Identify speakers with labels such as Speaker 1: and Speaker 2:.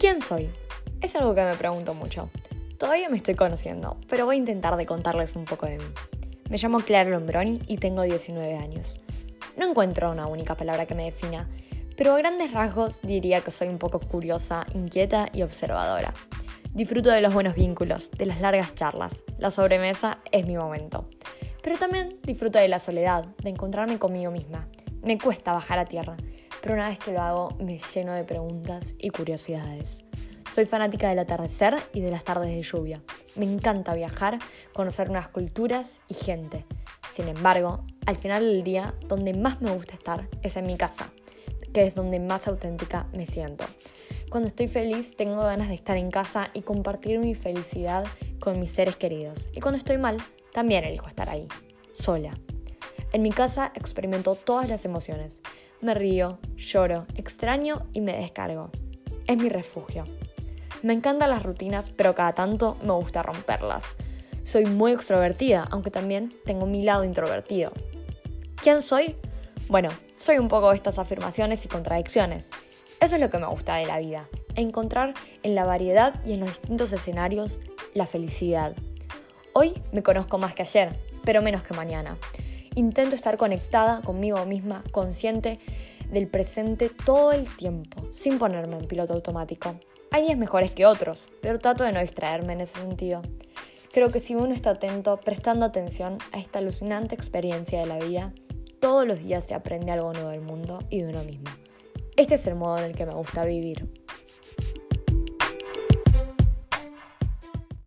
Speaker 1: ¿Quién soy? Es algo que me pregunto mucho. Todavía me estoy conociendo, pero voy a intentar de contarles un poco de mí. Me llamo Clara Lombroni y tengo 19 años. No encuentro una única palabra que me defina, pero a grandes rasgos diría que soy un poco curiosa, inquieta y observadora. Disfruto de los buenos vínculos, de las largas charlas. La sobremesa es mi momento. Pero también disfruto de la soledad, de encontrarme conmigo misma. Me cuesta bajar a tierra, pero una vez que lo hago me lleno de preguntas y curiosidades. Soy fanática del atardecer y de las tardes de lluvia. Me encanta viajar, conocer nuevas culturas y gente. Sin embargo, al final del día, donde más me gusta estar es en mi casa, que es donde más auténtica me siento. Cuando estoy feliz, tengo ganas de estar en casa y compartir mi felicidad con mis seres queridos. Y cuando estoy mal, también elijo estar ahí, sola. En mi casa experimento todas las emociones. Me río, lloro, extraño y me descargo. Es mi refugio. Me encantan las rutinas, pero cada tanto me gusta romperlas. Soy muy extrovertida, aunque también tengo mi lado introvertido. ¿Quién soy? Bueno, soy un poco de estas afirmaciones y contradicciones. Eso es lo que me gusta de la vida, encontrar en la variedad y en los distintos escenarios la felicidad. Hoy me conozco más que ayer, pero menos que mañana. Intento estar conectada conmigo misma, consciente del presente todo el tiempo, sin ponerme en piloto automático. Hay días mejores que otros, pero trato de no distraerme en ese sentido. Creo que si uno está atento, prestando atención a esta alucinante experiencia de la vida, todos los días se aprende algo nuevo del mundo y de uno mismo. Este es el modo en el que me gusta vivir.